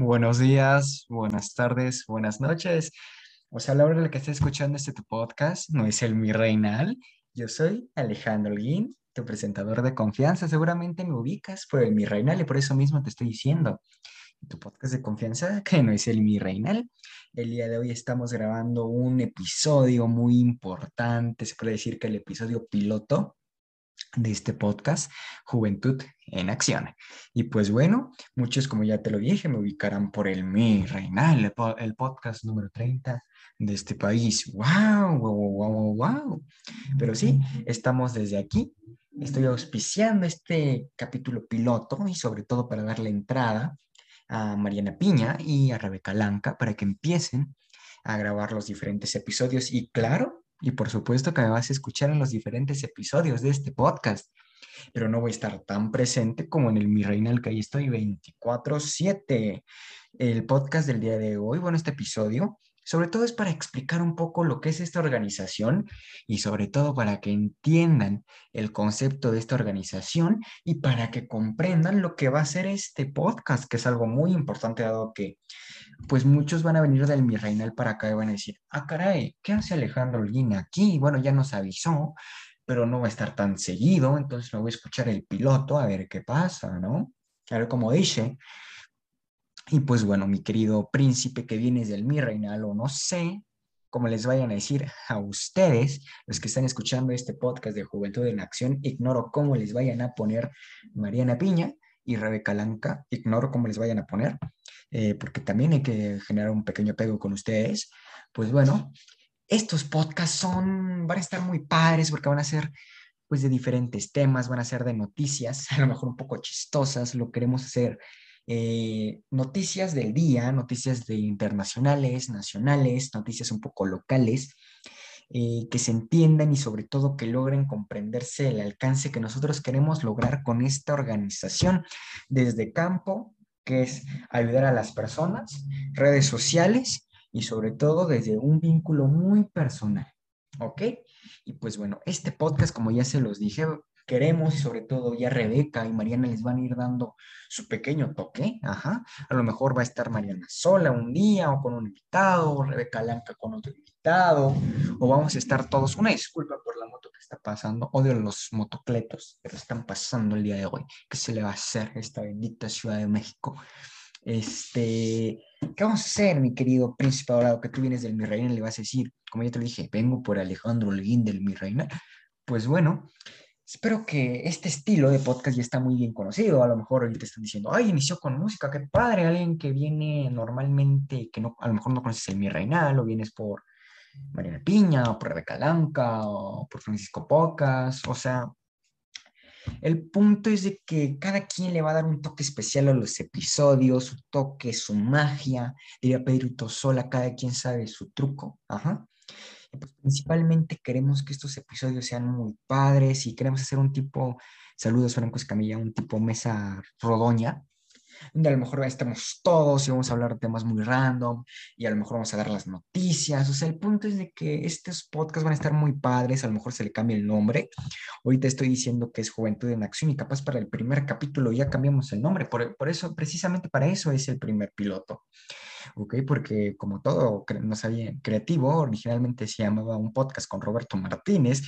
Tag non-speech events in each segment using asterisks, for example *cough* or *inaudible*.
Buenos días, buenas tardes, buenas noches. O sea, la hora en la que estés escuchando este tu podcast, no es el Mi Reinal. Yo soy Alejandro Holguín, tu presentador de confianza. Seguramente me ubicas por el Mi Reinal y por eso mismo te estoy diciendo. Tu podcast de confianza, *laughs* que no es el Mi Reinal. El día de hoy estamos grabando un episodio muy importante, se puede decir que el episodio piloto de este podcast, Juventud en Acción. Y pues bueno, muchos, como ya te lo dije, me ubicarán por el Mi Reinal, el, po- el podcast número 30 de este país. ¡Wow! ¡Wow! ¡Wow! ¡Wow! Pero sí, estamos desde aquí. Estoy auspiciando este capítulo piloto y sobre todo para darle entrada a Mariana Piña y a Rebeca Lanca para que empiecen a grabar los diferentes episodios. Y claro, y por supuesto que me vas a escuchar en los diferentes episodios de este podcast pero no voy a estar tan presente como en el Mi Reina, que ahí estoy 24/7. El podcast del día de hoy, bueno, este episodio, sobre todo es para explicar un poco lo que es esta organización y sobre todo para que entiendan el concepto de esta organización y para que comprendan lo que va a ser este podcast, que es algo muy importante dado que pues muchos van a venir del Mi Reinal para acá y van a decir, ah, caray, ¿qué hace Alejandro Holguín aquí? Bueno, ya nos avisó, pero no va a estar tan seguido, entonces me voy a escuchar el piloto a ver qué pasa, ¿no? A ver cómo dice. Y pues bueno, mi querido príncipe que vienes del Mi Reinal, no sé cómo les vayan a decir a ustedes, los que están escuchando este podcast de Juventud en Acción, ignoro cómo les vayan a poner Mariana Piña y Rebeca Lanca, ignoro cómo les vayan a poner, eh, porque también hay que generar un pequeño apego con ustedes. Pues bueno, estos podcasts son, van a estar muy padres porque van a ser pues de diferentes temas, van a ser de noticias, *laughs* a lo mejor un poco chistosas, lo queremos hacer eh, noticias del día, noticias de internacionales, nacionales, noticias un poco locales, eh, que se entiendan y sobre todo que logren comprenderse el alcance que nosotros queremos lograr con esta organización desde campo, que es ayudar a las personas, redes sociales y sobre todo desde un vínculo muy personal, ¿ok? Y pues bueno, este podcast, como ya se los dije, queremos y sobre todo ya Rebeca y Mariana les van a ir dando su pequeño toque, ajá. A lo mejor va a estar Mariana sola un día o con un invitado, Rebeca Lanca con otro invitado, o vamos a estar todos. Una disculpa por la moto que está pasando, odio los motocletos, pero están pasando el día de hoy. ¿Qué se le va a hacer a esta bendita Ciudad de México? Este, ¿qué vamos a hacer, mi querido príncipe dorado? Que tú vienes del Mi Reina y le vas a decir, como ya te dije, vengo por Alejandro Holguín del Mi Reina. Pues bueno, espero que este estilo de podcast ya está muy bien conocido. A lo mejor ahorita están diciendo, ay, inició con música, qué padre. Alguien que viene normalmente, que no, a lo mejor no conoces el Mi Reinal, o vienes por Mariana Piña, o por Rebeca Lanca, o por Francisco Pocas. O sea, el punto es de que cada quien le va a dar un toque especial a los episodios, su toque, su magia. Diría Pedrito Sola, cada quien sabe su truco. Ajá. Pues principalmente queremos que estos episodios sean muy padres y queremos hacer un tipo, saludos Franco Escamilla, un tipo mesa rodoña, donde a lo mejor estamos todos y vamos a hablar de temas muy random y a lo mejor vamos a dar las noticias. O sea, el punto es de que estos podcasts van a estar muy padres, a lo mejor se le cambia el nombre. Ahorita estoy diciendo que es Juventud en Acción y capaz para el primer capítulo ya cambiamos el nombre. Por, por eso, precisamente para eso es el primer piloto. ¿ok? Porque como todo no sabía creativo, originalmente se llamaba un podcast con Roberto Martínez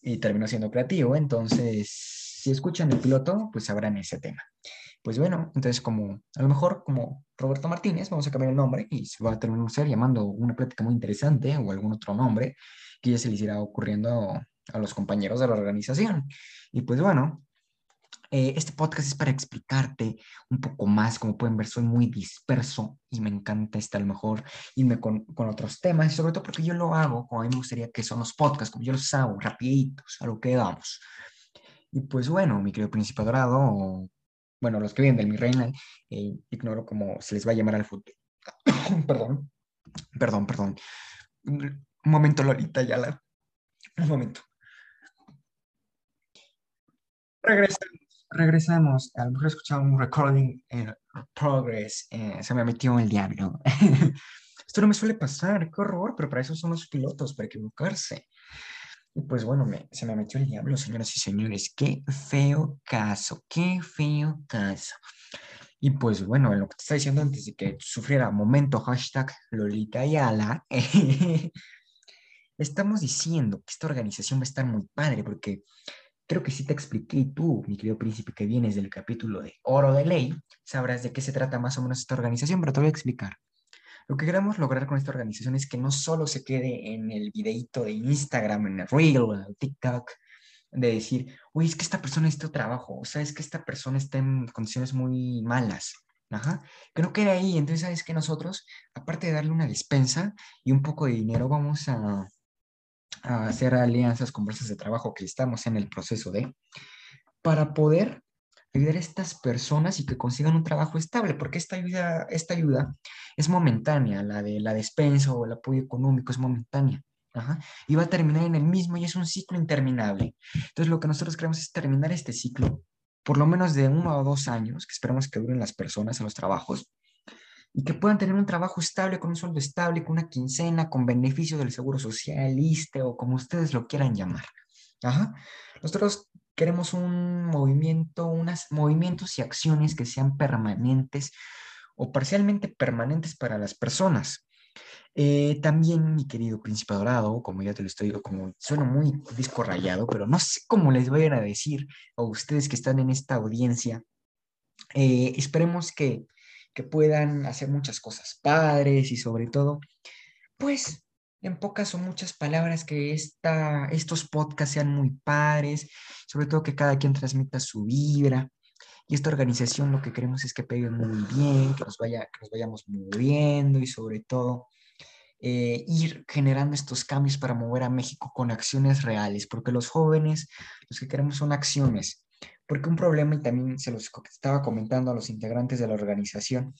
y terminó siendo creativo, entonces si escuchan el piloto, pues sabrán ese tema. Pues bueno, entonces como a lo mejor como Roberto Martínez, vamos a cambiar el nombre y se va a terminar llamando una plática muy interesante o algún otro nombre que ya se les irá ocurriendo a los compañeros de la organización. Y pues bueno, eh, este podcast es para explicarte un poco más. Como pueden ver, soy muy disperso y me encanta este, a lo mejor irme con, con otros temas, y sobre todo porque yo lo hago como a mí me gustaría que son los podcasts, como yo los hago, rapiditos, a lo que vamos. Y pues bueno, mi querido príncipe dorado, bueno, los que vienen del mi reina, eh, ignoro cómo se les va a llamar al fútbol. *coughs* perdón, perdón, perdón. Un momento, Lolita Yala. Un momento. Regresamos, regresamos. A lo mejor escuchaba un recording en progress. eh, se me metió el diablo. *laughs* Esto no me suele pasar, qué horror, pero para eso son los pilotos, para equivocarse. Y pues bueno, me- se me metió el diablo, señoras y señores. Qué feo caso, qué feo caso. Y pues bueno, en lo que te estaba diciendo antes de que sufriera momento hashtag Lolita Ayala, *laughs* estamos diciendo que esta organización va a estar muy padre porque creo que sí te expliqué y tú, mi querido príncipe, que vienes del capítulo de Oro de Ley, sabrás de qué se trata más o menos esta organización, pero te voy a explicar. Lo que queremos lograr con esta organización es que no solo se quede en el videíto de Instagram, en el Reel en el TikTok, de decir, oye, es que esta persona necesita trabajo, o sea, es que esta persona está en condiciones muy malas. Ajá. Que no quede ahí. Entonces, sabes que nosotros, aparte de darle una despensa y un poco de dinero, vamos a, a hacer alianzas con bolsas de trabajo que estamos en el proceso de, para poder ayudar a estas personas y que consigan un trabajo estable, porque esta ayuda, esta ayuda es momentánea, la de la despensa o el apoyo económico es momentánea. Ajá, y va a terminar en el mismo y es un ciclo interminable. Entonces, lo que nosotros queremos es terminar este ciclo, por lo menos de uno o dos años, que esperamos que duren las personas en los trabajos, y que puedan tener un trabajo estable, con un sueldo estable, con una quincena, con beneficio del seguro social, ISTE o como ustedes lo quieran llamar. Ajá. Nosotros queremos un movimiento, unos movimientos y acciones que sean permanentes o parcialmente permanentes para las personas. Eh, también, mi querido príncipe dorado, como ya te lo estoy, como suena muy disco rayado, pero no sé cómo les vayan a decir a ustedes que están en esta audiencia. Eh, esperemos que, que puedan hacer muchas cosas padres y sobre todo, pues, en pocas o muchas palabras, que esta, estos podcasts sean muy padres, sobre todo que cada quien transmita su vibra. Y esta organización lo que queremos es que pegue muy bien, que nos, vaya, que nos vayamos moviendo y sobre todo eh, ir generando estos cambios para mover a México con acciones reales, porque los jóvenes, los que queremos son acciones, porque un problema, y también se los estaba comentando a los integrantes de la organización,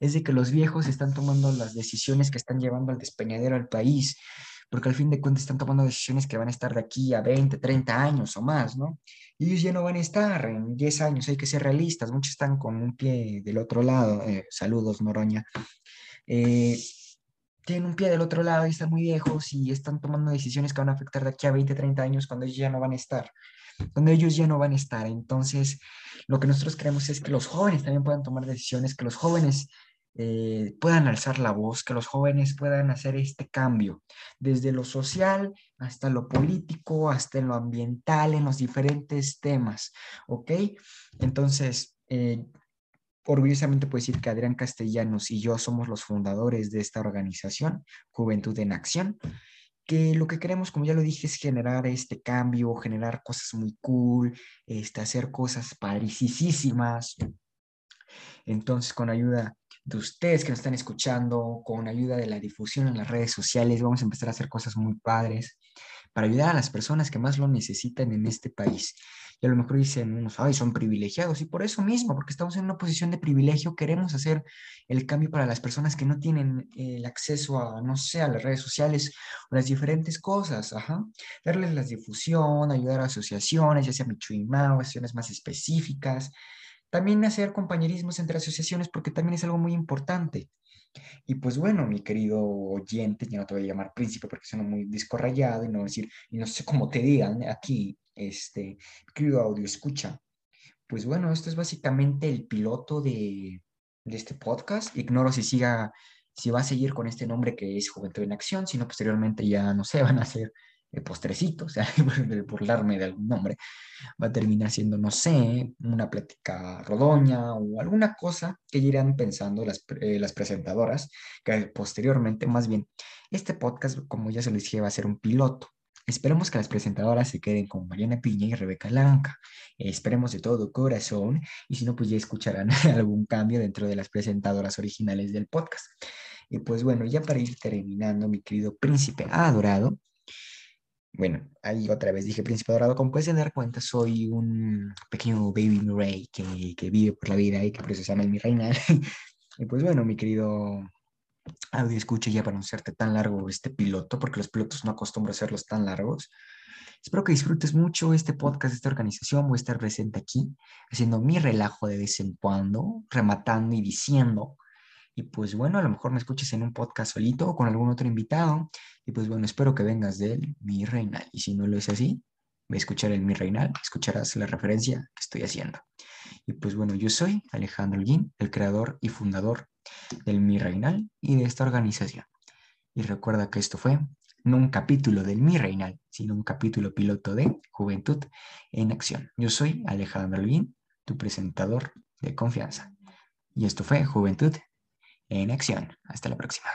es de que los viejos están tomando las decisiones que están llevando al despeñadero al país, porque al fin de cuentas están tomando decisiones que van a estar de aquí a 20, 30 años o más, ¿no? Y ellos ya no van a estar en 10 años, hay que ser realistas, muchos están con un pie del otro lado, eh, saludos Noroña. Eh, tienen un pie del otro lado y están muy viejos y están tomando decisiones que van a afectar de aquí a 20, 30 años cuando ellos ya no van a estar, cuando ellos ya no van a estar. Entonces, lo que nosotros queremos es que los jóvenes también puedan tomar decisiones, que los jóvenes eh, puedan alzar la voz, que los jóvenes puedan hacer este cambio, desde lo social hasta lo político, hasta en lo ambiental, en los diferentes temas, ¿ok? Entonces, eh, orgullosamente puedo decir que Adrián Castellanos y yo somos los fundadores de esta organización, Juventud en Acción, que lo que queremos, como ya lo dije, es generar este cambio, generar cosas muy cool, este, hacer cosas padricísimas. Entonces, con ayuda de ustedes que nos están escuchando, con ayuda de la difusión en las redes sociales, vamos a empezar a hacer cosas muy padres para ayudar a las personas que más lo necesitan en este país. Y a lo mejor dicen unos, ay, son privilegiados. Y por eso mismo, porque estamos en una posición de privilegio, queremos hacer el cambio para las personas que no tienen el acceso a, no sé, a las redes sociales o las diferentes cosas. Ajá. Darles la difusión, ayudar a asociaciones, ya sea Michuimao, asociaciones más específicas. También hacer compañerismos entre asociaciones, porque también es algo muy importante. Y pues bueno, mi querido oyente, ya no te voy a llamar príncipe porque suena muy discorrayado y no decir, y no sé cómo te digan aquí, este, querido audio escucha. Pues bueno, esto es básicamente el piloto de, de este podcast. Ignoro si siga, si va a seguir con este nombre que es Juventud en Acción, sino posteriormente ya, no sé, van a ser postrecitos, o sea, *laughs* burlarme de algún nombre, va a terminar siendo, no sé, una plática rodoña o alguna cosa que irán pensando las, eh, las presentadoras, que posteriormente, más bien, este podcast, como ya se les dije, va a ser un piloto. Esperemos que las presentadoras se queden con Mariana Piña y Rebeca Lanca. esperemos de todo corazón y si no, pues ya escucharán *laughs* algún cambio dentro de las presentadoras originales del podcast. Y pues bueno, ya para ir terminando, mi querido príncipe adorado, bueno, ahí otra vez dije Príncipe Dorado. Como puedes dar cuenta, soy un pequeño baby Murray que, que vive por la vida y que por eso se llama mi reina. *laughs* y pues bueno, mi querido audio escucha ya para no hacerte tan largo este piloto, porque los pilotos no acostumbro a hacerlos tan largos. Espero que disfrutes mucho este podcast, esta organización. Voy a estar presente aquí, haciendo mi relajo de vez en cuando, rematando y diciendo. Y pues bueno, a lo mejor me escuches en un podcast solito o con algún otro invitado. Y pues bueno, espero que vengas de mi reinal. Y si no lo es así, a escuchar el mi reinal, escucharás la referencia que estoy haciendo. Y pues bueno, yo soy Alejandro Guín, el creador y fundador del mi reinal y de esta organización. Y recuerda que esto fue no un capítulo del mi reinal, sino un capítulo piloto de Juventud en Acción. Yo soy Alejandro Guín, tu presentador de confianza. Y esto fue Juventud en Acción. Hasta la próxima.